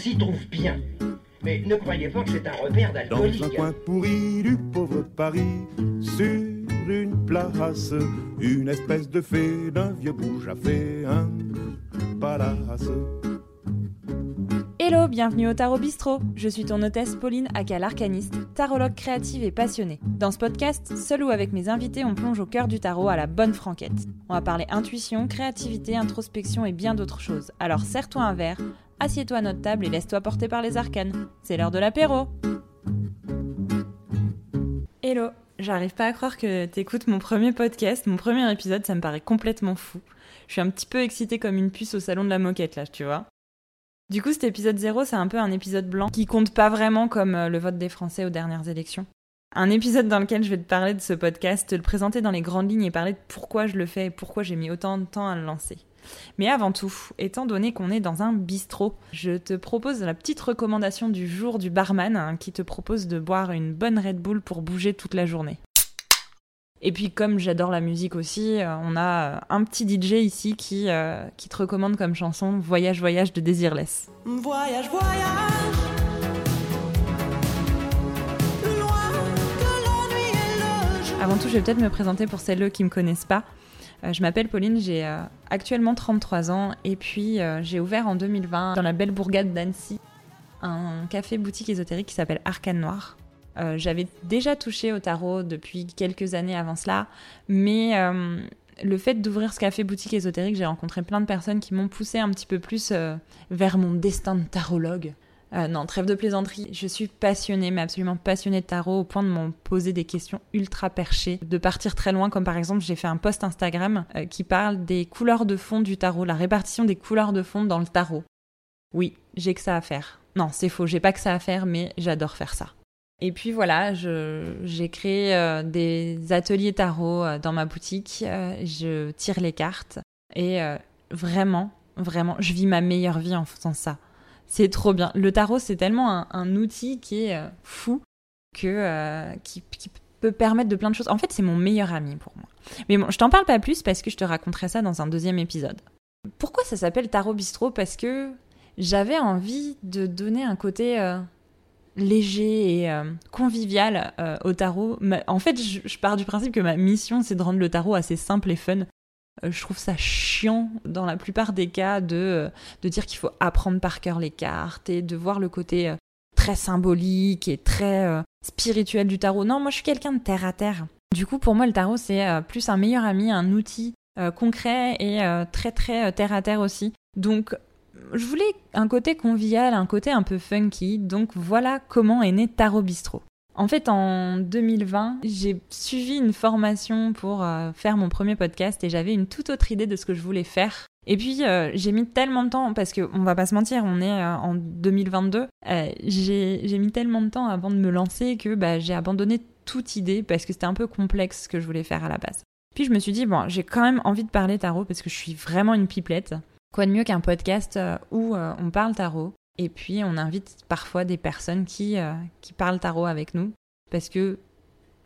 s'y trouve bien. Mais ne croyez pas que c'est un repère Dans un d'alcoolique. coin pourri du pauvre Paris, sur une place, une espèce de fée d'un vieux bouge a fait un palace. Hello, bienvenue au Tarot Bistrot. Je suis ton hôtesse Pauline aka l'arcaniste, tarologue créative et passionnée. Dans ce podcast, seul ou avec mes invités, on plonge au cœur du tarot à la bonne franquette. On va parler intuition, créativité, introspection et bien d'autres choses. Alors serre-toi un verre, assieds-toi à notre table et laisse-toi porter par les arcanes. C'est l'heure de l'apéro. Hello, j'arrive pas à croire que t'écoutes mon premier podcast, mon premier épisode, ça me paraît complètement fou. Je suis un petit peu excitée comme une puce au salon de la moquette là, tu vois. Du coup, cet épisode 0, c'est un peu un épisode blanc qui compte pas vraiment comme euh, le vote des Français aux dernières élections. Un épisode dans lequel je vais te parler de ce podcast, te le présenter dans les grandes lignes et parler de pourquoi je le fais et pourquoi j'ai mis autant de temps à le lancer. Mais avant tout, étant donné qu'on est dans un bistrot, je te propose la petite recommandation du jour du barman hein, qui te propose de boire une bonne Red Bull pour bouger toute la journée. Et puis comme j'adore la musique aussi, euh, on a euh, un petit DJ ici qui, euh, qui te recommande comme chanson Voyage Voyage de Désirless. Voyage, voyage. Loin de. Avant tout, je vais peut-être me présenter pour celles qui ne me connaissent pas. Euh, je m'appelle Pauline, j'ai euh, actuellement 33 ans et puis j'ai ouvert en 2020 dans la belle bourgade d'Annecy un café boutique ésotérique qui s'appelle Arcane Noir. Euh, J'avais déjà touché au tarot depuis quelques années avant cela, mais euh, le fait d'ouvrir ce café boutique ésotérique, j'ai rencontré plein de personnes qui m'ont poussé un petit peu plus euh, vers mon destin de tarologue. Non, trêve de plaisanterie. Je suis passionnée, mais absolument passionnée de tarot au point de m'en poser des questions ultra perchées, de partir très loin, comme par exemple j'ai fait un post Instagram qui parle des couleurs de fond du tarot, la répartition des couleurs de fond dans le tarot. Oui, j'ai que ça à faire. Non, c'est faux, j'ai pas que ça à faire, mais j'adore faire ça. Et puis voilà, j'ai créé euh, des ateliers tarot euh, dans ma boutique, euh, je tire les cartes et vraiment, vraiment, je vis ma meilleure vie en faisant ça. C'est trop bien. Le tarot, c'est tellement un, outil qui est fou que qui, peut permettre de plein de choses. En fait, c'est mon meilleur ami pour moi. Mais bon, je t'en parle pas plus parce que je te raconterai ça dans un deuxième épisode. Pourquoi ça s'appelle Tarot Bistrot? Parce que j'avais envie de donner un côté léger et euh, convivial euh, au tarot. En fait, je, pars du principe que ma mission, c'est de rendre le tarot assez simple et fun. Euh, je trouve ça chiant dans la plupart des cas de, de dire qu'il faut apprendre par cœur les cartes et de voir le côté très symbolique et très spirituel du tarot. Non, moi je suis quelqu'un de terre à terre. Du coup, pour moi, le tarot, c'est plus un meilleur ami, un outil concret et très très terre à terre aussi. Donc, je voulais un côté convivial, un côté un peu funky. Donc voilà comment est né Tarot Bistrot. En fait, en 2020, j'ai suivi une formation pour euh, faire mon premier podcast et j'avais une toute autre idée de ce que je voulais faire. Et puis, euh, j'ai mis tellement de temps, parce que on va pas se mentir, on est euh, en 2022, euh, j'ai j'ai mis tellement de temps avant de me lancer que bah, j'ai abandonné toute idée parce que c'était un peu complexe ce que je voulais faire à la base. Puis je me suis dit, bon, j'ai quand même envie de parler tarot parce que je suis vraiment une pipelette. Quoi de mieux qu'un podcast euh, où euh, on parle tarot et puis on invite parfois des personnes qui, euh, qui parlent tarot avec nous parce que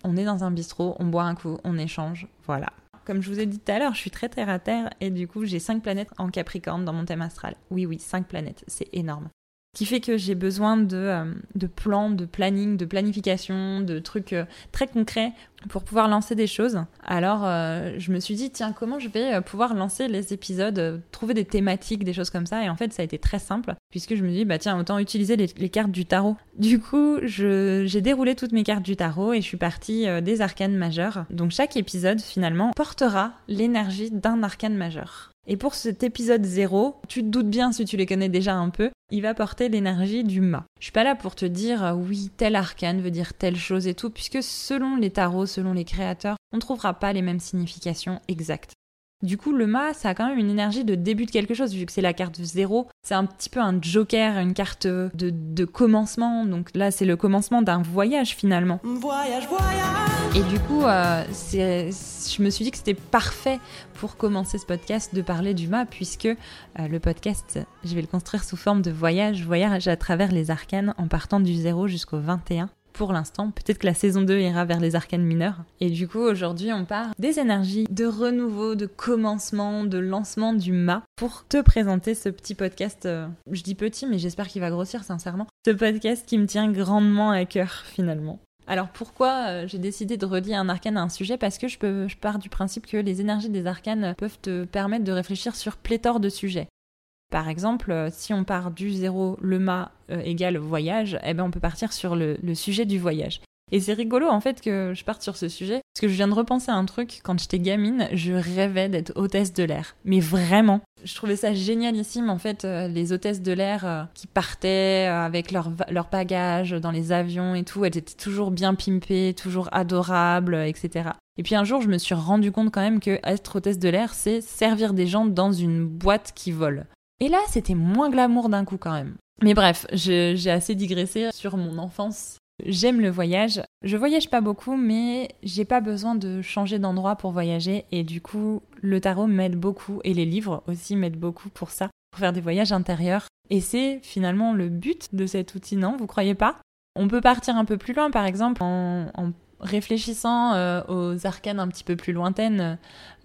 on est dans un bistrot, on boit un coup, on échange, voilà. Comme je vous ai dit tout à l'heure, je suis très terre à terre et du coup j'ai cinq planètes en Capricorne dans mon thème astral. Oui, oui, cinq planètes, c'est énorme. Ce qui fait que j'ai besoin de, de plans, de planning, de planification, de trucs très concrets pour pouvoir lancer des choses. Alors euh, je me suis dit, tiens, comment je vais euh, pouvoir lancer les épisodes, euh, trouver des thématiques, des choses comme ça. Et en fait, ça a été très simple, puisque je me dis, bah tiens, autant utiliser les, cartes du tarot. Du coup, j'ai déroulé toutes mes cartes du tarot et je suis partie des arcanes majeurs. Donc chaque épisode, finalement, portera l'énergie d'un arcane majeur. Et pour cet épisode 0, tu te doutes bien si tu les connais déjà un peu, il va porter l'énergie du mât. Je suis pas là pour te dire oui, tel arcane veut dire telle chose et tout, puisque selon les tarots, selon les créateurs, on ne trouvera pas les mêmes significations exactes. Du coup, le mât, ça a quand même une énergie de début de quelque chose, vu que c'est la carte 0. C'est un petit peu un joker, une carte de, de commencement. Donc là, c'est le commencement d'un voyage finalement. Voyage, voyage. Et du coup, euh, je me suis dit que c'était parfait pour commencer ce podcast de parler du mât, puisque euh, le podcast, je vais le construire sous forme de voyage, voyage à travers les arcanes en partant du 0 jusqu'au 21. Pour l'instant. Peut-être que la saison 2 ira vers les arcanes mineurs. Et du coup, aujourd'hui, on part des énergies de renouveau, de commencement, de lancement du mât pour te présenter ce petit podcast. euh, je dis petit, mais j'espère qu'il va grossir sincèrement. Ce podcast qui me tient grandement à cœur finalement. Alors pourquoi euh, j'ai décidé de relier un arcane à un sujet? Parce que je, pars du principe que les énergies des arcanes peuvent te permettre de réfléchir sur pléthore de sujets. Par exemple, euh, si on part du zéro, le mât euh, égale voyage, eh ben on peut partir sur le, sujet du voyage. Et c'est rigolo en fait que je parte sur ce sujet, parce que je viens de repenser à un truc, quand j'étais gamine, je rêvais d'être hôtesse de l'air. Mais vraiment, je trouvais ça génialissime en fait, euh, les hôtesses de l'air qui partaient avec leurs va- leurs bagages dans les avions et tout, elles étaient toujours bien pimpées, toujours adorables, etc. Et puis un jour, je me suis rendu compte quand même que être hôtesse de l'air, c'est servir des gens dans une boîte qui vole. Et là, c'était moins glamour d'un coup quand même. Mais bref, j'ai assez digressé sur mon enfance. J'aime le voyage. Je voyage pas beaucoup, mais j'ai pas besoin de changer d'endroit pour voyager. Et du coup, le tarot m'aide beaucoup et les livres aussi m'aident beaucoup pour ça, pour faire des voyages intérieurs. Et c'est finalement le but de cet outil, non? Vous croyez pas? On peut partir un peu plus loin, par exemple, en, en réfléchissant euh, aux arcanes un petit peu plus lointaines,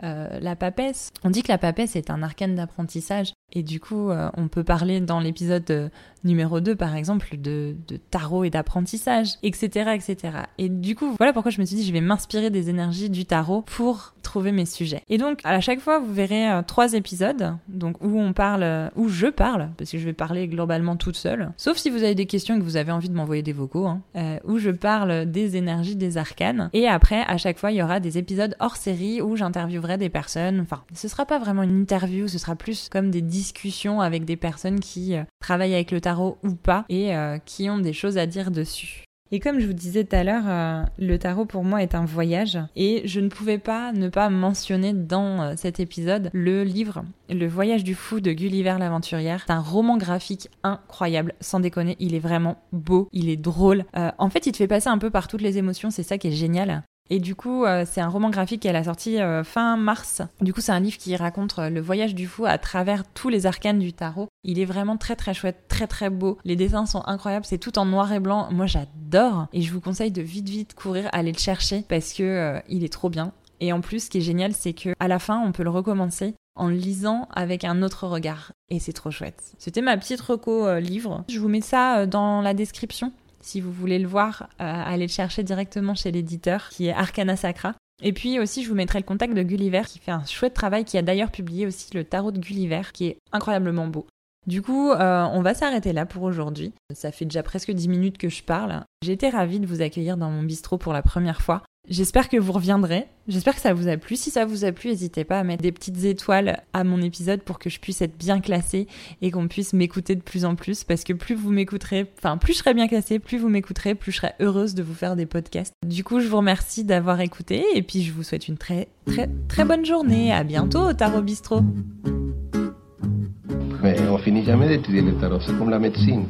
euh, la papesse. On dit que la papesse est un arcane d'apprentissage. Et du coup, euh, on peut parler dans l'épisode euh, numéro 2, par exemple, de, de tarot et d'apprentissage, etc., etc. Et du coup, voilà pourquoi je me suis dit, je vais m'inspirer des énergies du tarot pour trouver mes sujets. Et donc, à chaque fois, vous verrez euh, trois épisodes, donc où on parle, où je parle, parce que je vais parler globalement toute seule, sauf si vous avez des questions et que vous avez envie de m'envoyer des vocaux, hein, euh, où je parle des énergies des arcanes. Et après, à chaque fois, il y aura des épisodes hors série où j'interviewerai des personnes. Enfin, ce sera pas vraiment une interview, ce sera plus comme des discussions avec des personnes qui euh, travaillent avec le tarot ou pas et euh, qui ont des choses à dire dessus. Et comme je vous disais tout à l'heure, euh, le tarot pour moi est un voyage et je ne pouvais pas ne pas mentionner dans euh, cet épisode le livre Le voyage du fou de Gulliver l'aventurière. C'est un roman graphique incroyable, sans déconner, il est vraiment beau, il est drôle. En fait, il te fait passer un peu par toutes les émotions, c'est ça qui est génial. Et du coup, euh, c'est un roman graphique qu'elle a sorti euh, fin mars. Du coup, c'est un livre qui raconte euh, le voyage du fou à travers tous les arcanes du tarot. Il est vraiment très très chouette, très très beau. Les dessins sont incroyables, c'est tout en noir et blanc. Moi, j'adore. Et je vous conseille de vite vite courir aller le chercher parce que il est trop bien. Et en plus, ce qui est génial, c'est que à la fin, on peut le recommencer en lisant avec un autre regard. Et c'est trop chouette. C'était ma petite reco livre. Je vous mets ça dans la description. Si vous voulez le voir, euh, allez le chercher directement chez l'éditeur qui est Arcana Sacra. Et puis aussi, je vous mettrai le contact de Gulliver qui fait un chouette travail, qui a d'ailleurs publié aussi le tarot de Gulliver qui est incroyablement beau. Du coup, euh, on va s'arrêter là pour aujourd'hui. Ça fait déjà presque 10 minutes que je parle. J'ai été ravie de vous accueillir dans mon bistrot pour la première fois. J'espère que vous reviendrez. J'espère que ça vous a plu. Si ça vous a plu, n'hésitez pas à mettre des petites étoiles à mon épisode pour que je puisse être bien classée et qu'on puisse m'écouter de plus en plus. Parce que plus vous m'écouterez, enfin, plus je serai bien classée, plus vous m'écouterez, plus je serai heureuse de vous faire des podcasts. Du coup, je vous remercie d'avoir écouté et puis je vous souhaite une très, très, très bonne journée. À bientôt au Tarot Bistrot. Mais on finit jamais d'étudier le tarot, c'est comme la médecine.